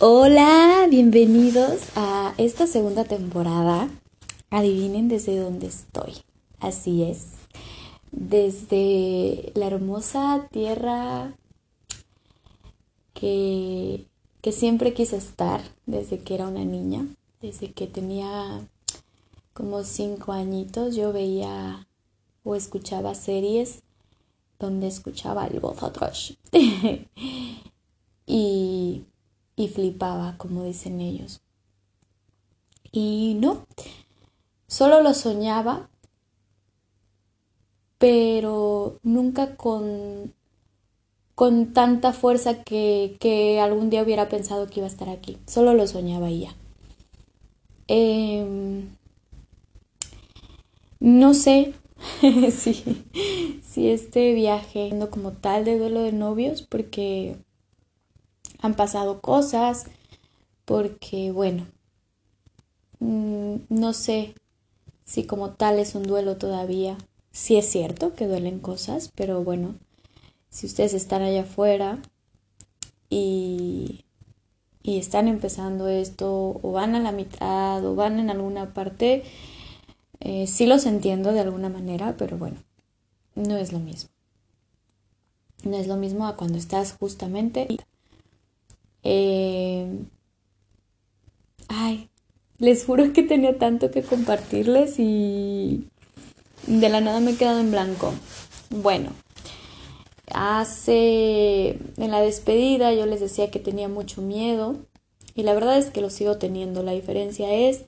Hola, bienvenidos a esta segunda temporada. Adivinen desde dónde estoy. Así es, desde la hermosa tierra que, que siempre quise estar desde que era una niña, desde que tenía como cinco añitos. Yo veía o escuchaba series donde escuchaba el voz y, y flipaba, como dicen ellos. Y no, solo lo soñaba, pero nunca con, con tanta fuerza que, que, algún día hubiera pensado que iba a estar aquí. Solo lo soñaba y ya. Em, no sé si, si este viaje como tal de duelo de novios, porque han pasado cosas, porque bueno, mm, no sé si como tal es un duelo todavía. Sí es cierto que duelen cosas, pero bueno, si ustedes están allá afuera y, y están empezando esto o van a la mitad o van en alguna parte, eh, sí los entiendo de alguna manera, pero bueno, no es lo mismo. No es lo mismo a cuando estás justamente... Eh, ay, les juro que tenía tanto que compartirles y de la nada me he quedado en blanco. Bueno, hace en la despedida yo les decía que tenía mucho miedo y la verdad es que lo sigo teniendo. La diferencia es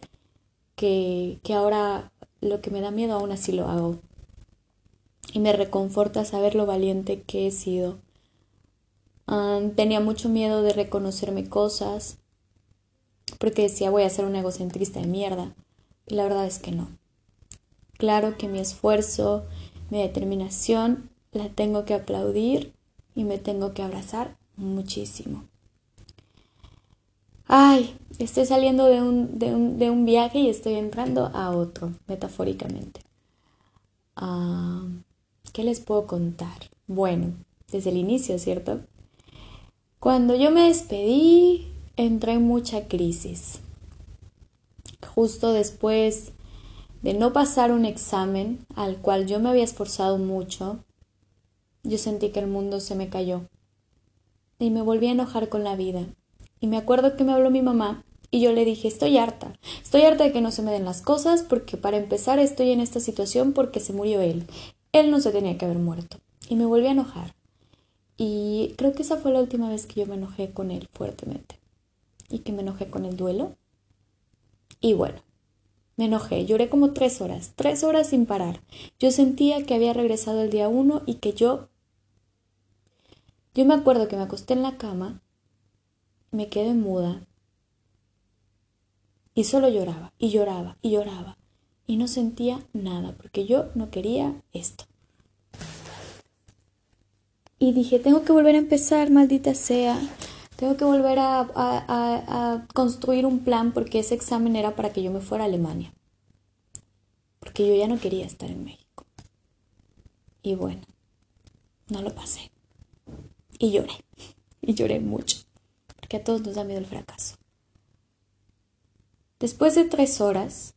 que, que ahora lo que me da miedo aún así lo hago. Y me reconforta saber lo valiente que he sido tenía mucho miedo de reconocerme cosas, porque decía voy a ser un egocentrista de mierda. Y la verdad es que no. Claro que mi esfuerzo, mi determinación, la tengo que aplaudir y me tengo que abrazar muchísimo. Ay, estoy saliendo de un, de un, de un viaje y estoy entrando a otro, metafóricamente. ¿Qué les puedo contar? Bueno, desde el inicio, ¿cierto? Cuando yo me despedí, entré en mucha crisis. Justo después de no pasar un examen al cual yo me había esforzado mucho, yo sentí que el mundo se me cayó. Y me volví a enojar con la vida. Y me acuerdo que me habló mi mamá y yo le dije, estoy harta, estoy harta de que no se me den las cosas porque para empezar estoy en esta situación porque se murió él. Él no se tenía que haber muerto. Y me volví a enojar. Y creo que esa fue la última vez que yo me enojé con él fuertemente. Y que me enojé con el duelo. Y bueno, me enojé, lloré como tres horas, tres horas sin parar. Yo sentía que había regresado el día uno y que yo... Yo me acuerdo que me acosté en la cama, me quedé muda y solo lloraba y lloraba y lloraba y no sentía nada porque yo no quería esto. Y dije, tengo que volver a empezar, maldita sea. Tengo que volver a, construir un plan porque ese examen era para que yo me fuera a Alemania. Porque yo ya no quería estar en México. Y bueno, no lo pasé. Y lloré. Y lloré mucho. Porque a todos nos da miedo el fracaso. Después de tres horas,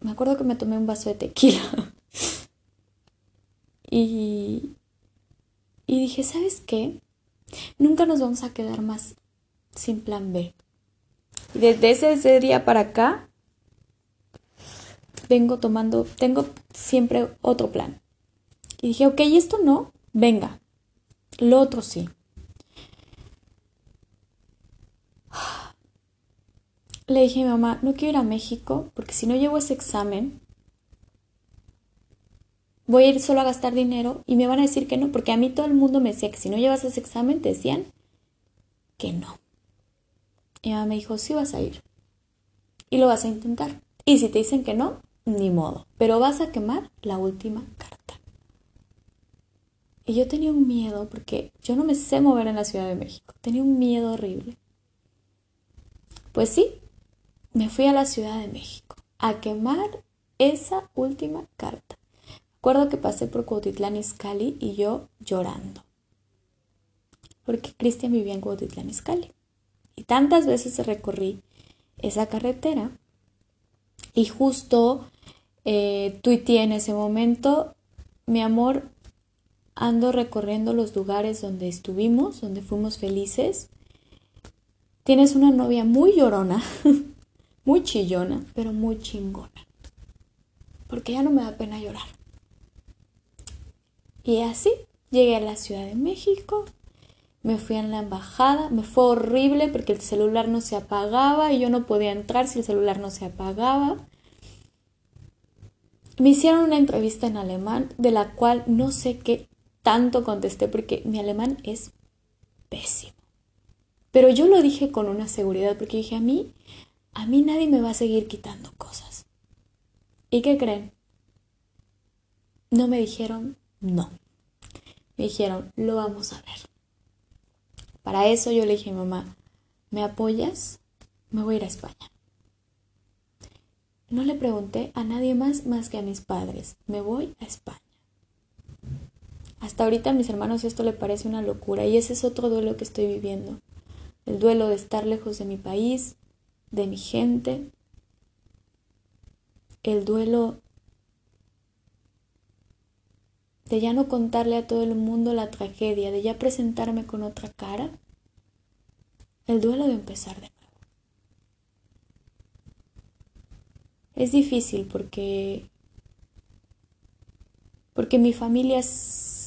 me acuerdo que me tomé un vaso de tequila. y, y dije, ¿sabes qué? Nunca nos vamos a quedar más sin plan B. Y desde ese, día para acá, vengo tomando, tengo siempre otro plan. Y dije, ok, esto no, venga, lo otro sí. Le dije a mi mamá, no quiero ir a México porque si no llevo ese examen, voy a ir solo a gastar dinero y me van a decir que no, porque a mí todo el mundo me decía que si no llevas ese examen te decían que no. Y me dijo, sí vas a ir y lo vas a intentar. Y si te dicen que no, ni modo, pero vas a quemar la última carta. Y yo tenía un miedo porque yo no me sé mover en la Ciudad de México, tenía un miedo horrible. Pues sí, me fui a la Ciudad de México a quemar esa última carta. Recuerdo que pasé por Cuautitlán Izcalli y yo llorando. Porque Cristian vivía en Cuautitlán Izcalli. Y tantas veces recorrí esa carretera y justo eh, tuiteé en ese momento, mi amor, ando recorriendo los lugares donde estuvimos, donde fuimos felices. Tienes una novia muy llorona, muy chillona, pero muy chingona. Porque ya no me da pena llorar. Y así llegué a la Ciudad de México, me fui a la embajada, me fue horrible porque el celular no se apagaba y yo no podía entrar si el celular no se apagaba. Me hicieron una entrevista en alemán de la cual no sé qué tanto contesté porque mi alemán es pésimo. Pero yo lo dije con una seguridad porque dije a mí, a mí nadie me va a seguir quitando cosas. ¿Y qué creen? No me dijeron no. Me dijeron, lo vamos a ver. Para eso yo le dije mamá, ¿me apoyas? Me voy a ir a España. No le pregunté a nadie más más que a mis padres, me voy a España. Hasta ahorita a mis hermanos esto le parece una locura y ese es otro duelo que estoy viviendo. El duelo de estar lejos de mi país, de mi gente. El duelo de ya no contarle a todo el mundo la tragedia, de ya presentarme con otra cara, el duelo de empezar de nuevo. Es difícil porque porque mi familia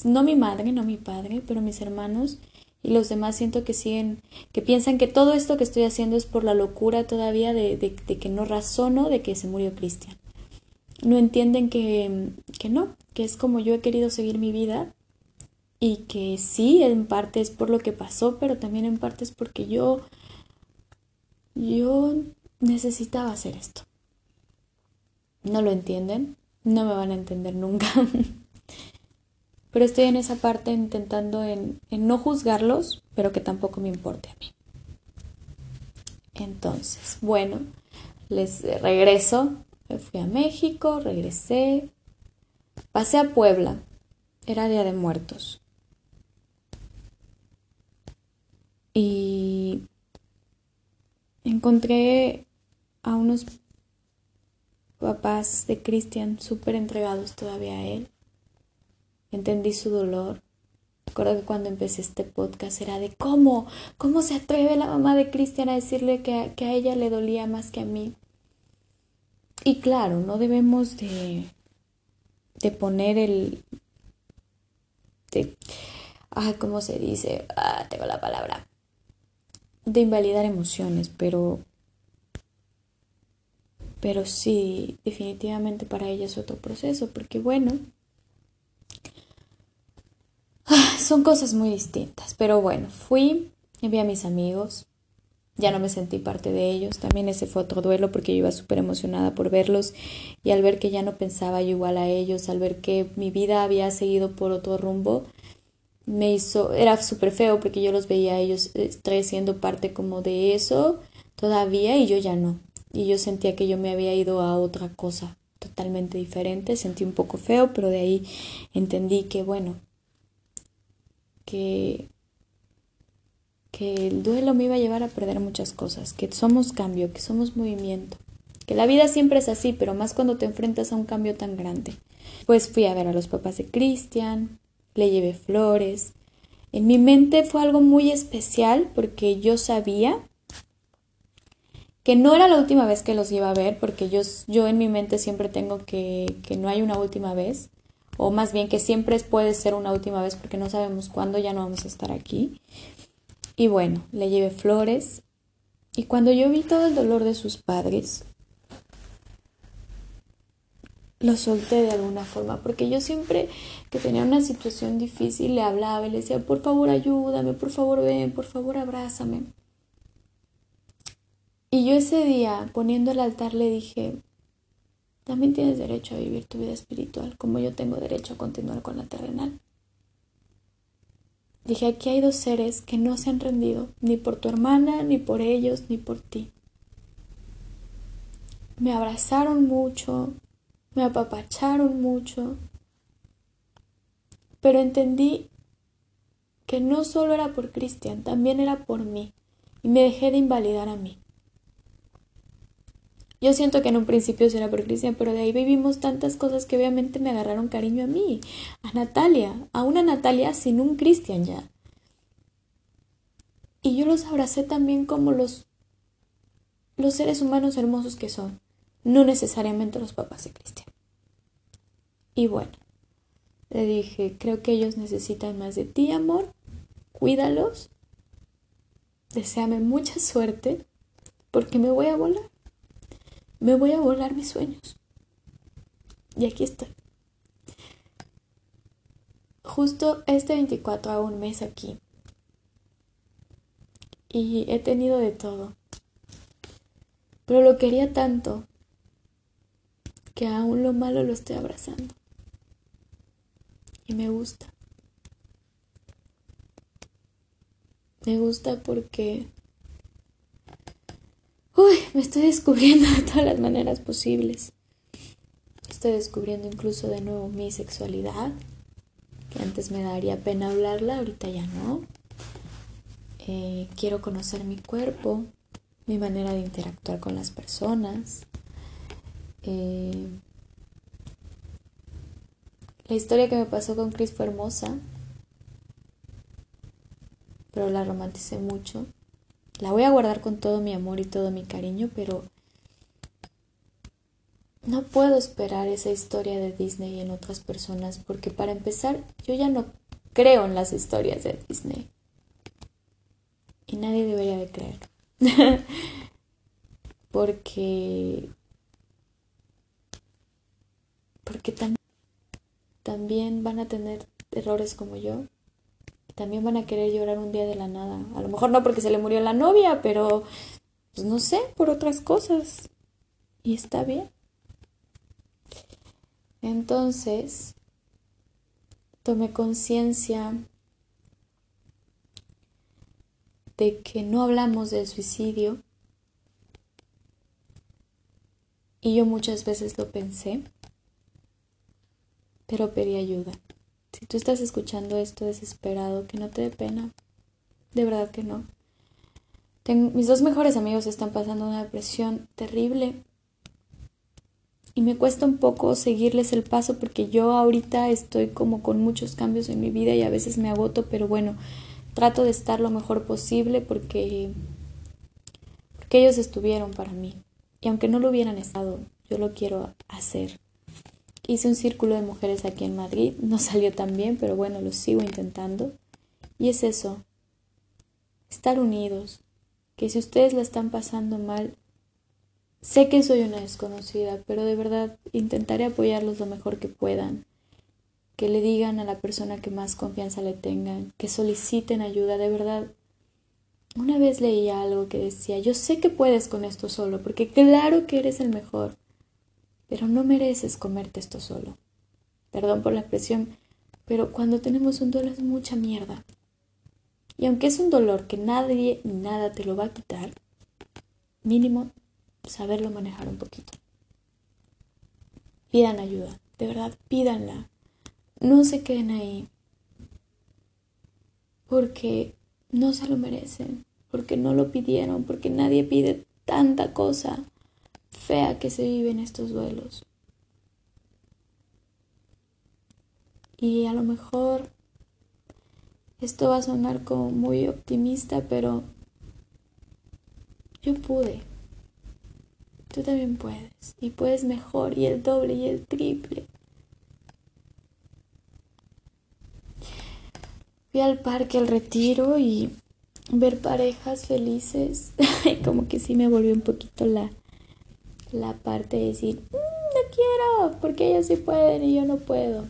no mi madre, no mi padre, pero mis hermanos y los demás siento que siguen, que piensan que todo esto que estoy haciendo es por la locura todavía de, de, de que no razono de que se murió Cristian. No entienden que, que no, que es como yo he querido seguir mi vida y que sí, en parte es por lo que pasó, pero también en parte es porque yo, yo necesitaba hacer esto. No lo entienden, no me van a entender nunca. pero estoy en esa parte intentando en, no juzgarlos, pero que tampoco me importe a mí. Entonces, bueno, les regreso. Fui a México, regresé, Pasé a Puebla. Era Día de Muertos. Y encontré a unos papás de Cristian súper entregados todavía a él. Entendí su dolor. Recuerdo que cuando empecé este podcast era de cómo, cómo se atreve la mamá de Cristian a decirle que, que a ella le dolía más que a mí. Y claro, no debemos de, de poner el... De, ah, ¿cómo se dice? Ah, tengo la palabra. De invalidar emociones, pero... Pero sí, definitivamente para ella es otro proceso, porque bueno, ah, son cosas muy distintas. Pero bueno, fui, envié a mis amigos, ya no me sentí parte de ellos. También ese fue otro duelo porque yo iba súper emocionada por verlos y al ver que ya no pensaba yo igual a ellos, al ver que mi vida había seguido por otro rumbo, me hizo, era súper feo porque yo los veía a ellos eh, siendo parte como de eso todavía y yo ya no. Y yo sentía que yo me había ido a otra cosa totalmente diferente, sentí un poco feo, pero de ahí entendí que bueno, que que el duelo me iba a llevar a perder muchas cosas, que somos cambio, que somos movimiento, que la vida siempre es así, pero más cuando te enfrentas a un cambio tan grande. Pues fui a ver a los papás de Cristian, le llevé flores. En mi mente fue algo muy especial porque yo sabía que no era la última vez que los iba a ver, porque yo, yo en mi mente siempre tengo que, que no hay una última vez, o más bien que siempre puede ser una última vez porque no sabemos cuándo ya no vamos a estar aquí. Y bueno, le llevé flores. Y cuando yo vi todo el dolor de sus padres, lo solté de alguna forma, porque yo siempre que tenía una situación difícil le hablaba y le decía, por favor ayúdame, por favor ven, por favor abrázame. Y yo ese día, poniendo el altar, le dije, también tienes derecho a vivir tu vida espiritual, como yo tengo derecho a continuar con la terrenal. Dije, aquí hay dos seres que no se han rendido, ni por tu hermana, ni por ellos, ni por ti. Me abrazaron mucho, me apapacharon mucho, pero entendí que no solo era por Cristian, también era por mí, y me dejé de invalidar a mí. Yo siento que en un principio era por Cristian, pero de ahí vivimos tantas cosas que obviamente me agarraron cariño a mí, a Natalia, a una Natalia sin un Cristian ya. Y yo los abracé también como los, los seres humanos hermosos que son, no necesariamente los papás de Cristian. Y bueno, le dije, creo que ellos necesitan más de ti, amor, cuídalos, deseame mucha suerte, porque me voy a volar me voy a volar mis sueños. Y aquí estoy. Justo este 24 a un mes aquí. Y he tenido de todo. Pero lo quería tanto que aún lo malo lo estoy abrazando. Y me gusta. Me gusta porque Uy, me estoy descubriendo de todas las maneras posibles. Estoy descubriendo incluso de nuevo mi sexualidad, que antes me daría pena hablarla, ahorita ya no. Eh, quiero conocer mi cuerpo, mi manera de interactuar con las personas. Eh, la historia que me pasó con Chris fue hermosa, pero la romanticé mucho. La voy a guardar con todo mi amor y todo mi cariño, pero no puedo esperar esa historia de Disney en otras personas porque para empezar yo ya no creo en las historias de Disney. Y nadie debería de creer. porque porque también van a tener errores como yo también van a querer llorar un día de la nada. A lo mejor no porque se le murió la novia, pero pues no sé, por otras cosas. Y está bien. Entonces, tomé conciencia de que no hablamos del suicidio. Y yo muchas veces lo pensé, pero pedí ayuda. Si tú estás escuchando esto desesperado, que no te dé pena. De verdad que no. mis dos mejores amigos están pasando una depresión terrible. Y me cuesta un poco seguirles el paso porque yo ahorita estoy como con muchos cambios en mi vida y a veces me agoto, pero bueno, trato de estar lo mejor posible porque, porque ellos estuvieron para mí. Y aunque no lo hubieran estado, yo lo quiero hacer. Hice un círculo de mujeres aquí en Madrid, no salió tan bien, pero bueno, lo sigo intentando. Y es eso, estar unidos, que si ustedes la están pasando mal, sé que soy una desconocida, pero de verdad intentaré apoyarlos lo mejor que puedan, que le digan a la persona que más confianza le tengan, que soliciten ayuda, de verdad. Una vez leí algo que decía, yo sé que puedes con esto solo, porque claro que eres el mejor, pero no mereces comerte esto solo. Perdón por la expresión, pero cuando tenemos un dolor es mucha mierda. Y aunque es un dolor que nadie ni nada te lo va a quitar, mínimo saberlo manejar un poquito. Pidan ayuda, de verdad, pídanla. No se queden ahí porque no se lo merecen, porque no lo pidieron, porque nadie pide tanta cosa fea que se vive en estos duelos. Y a lo mejor esto va a sonar como muy optimista, pero yo pude. Tú también puedes. Y puedes mejor y el doble y el triple. Fui al parque al retiro y ver parejas felices, como que sí me volvió un poquito la, la parte de decir, mm, no quiero, porque ellos sí pueden y yo no puedo.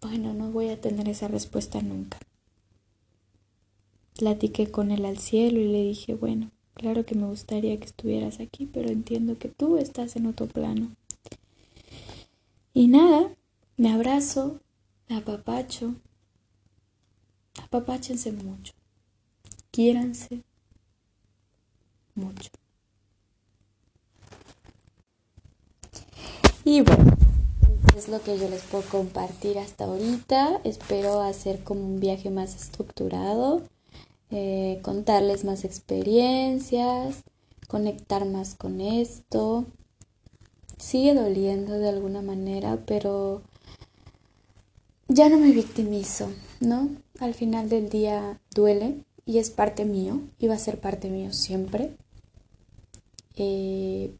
Bueno, no voy a tener esa respuesta nunca. Platiqué con él al cielo y le dije, bueno, claro que me gustaría que estuvieras aquí, pero entiendo que tú estás en otro plano. Y nada, me abrazo, me apapacho. Apapáchense mucho. Quiéranse mucho. Y bueno, es lo que yo les puedo compartir hasta ahorita. Espero hacer como un viaje más estructurado. eh, contarles más experiencias, conectar más con esto. Sigue doliendo de alguna manera, pero ya no me victimizo, ¿no? Al final del día duele y es parte mío y va a ser parte mío siempre. Eh,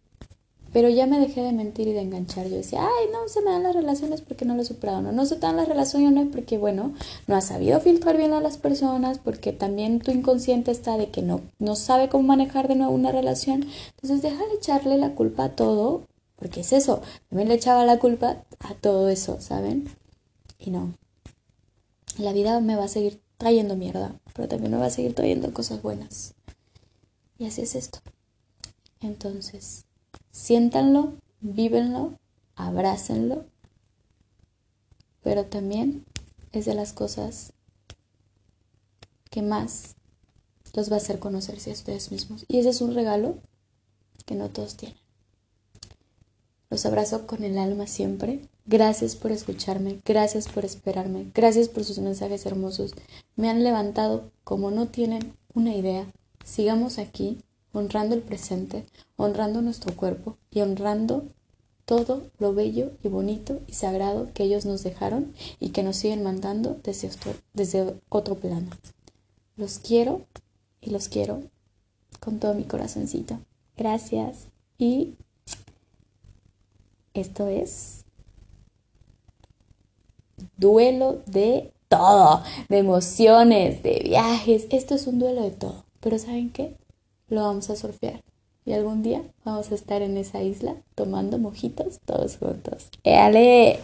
pero ya me dejé de mentir y de enganchar. Yo decía, ay, no se me dan las relaciones porque no lo he superado. No, no se te dan las relaciones porque, bueno, no has sabido filtrar bien a las personas, porque también tu inconsciente está de que no, no sabe cómo manejar de nuevo una relación. Entonces, deja de echarle la culpa a todo, porque es eso. También le echaba la culpa a todo eso, ¿saben? Y no. La vida me va a seguir trayendo mierda, pero también me va a seguir trayendo cosas buenas. Y así es esto. Entonces, siéntanlo, vívenlo, abrácenlo, pero también es de las cosas que más los va a hacer conocerse a ustedes mismos. Y ese es un regalo que no todos tienen. Los abrazo con el alma siempre. Gracias por escucharme, gracias por esperarme, gracias por sus mensajes hermosos. Me han levantado como no tienen una idea. Sigamos aquí, honrando el presente, honrando nuestro cuerpo y honrando todo lo bello y bonito y sagrado que ellos nos dejaron y que nos siguen mandando desde otro, plano. Los quiero y los quiero con todo mi corazoncito. Gracias y esto es duelo de todo, de emociones, de viajes. Esto es un duelo de todo. Pero ¿saben qué? Lo vamos a surfear. Y algún día vamos a estar en esa isla tomando mojitos todos juntos. ¡Éale!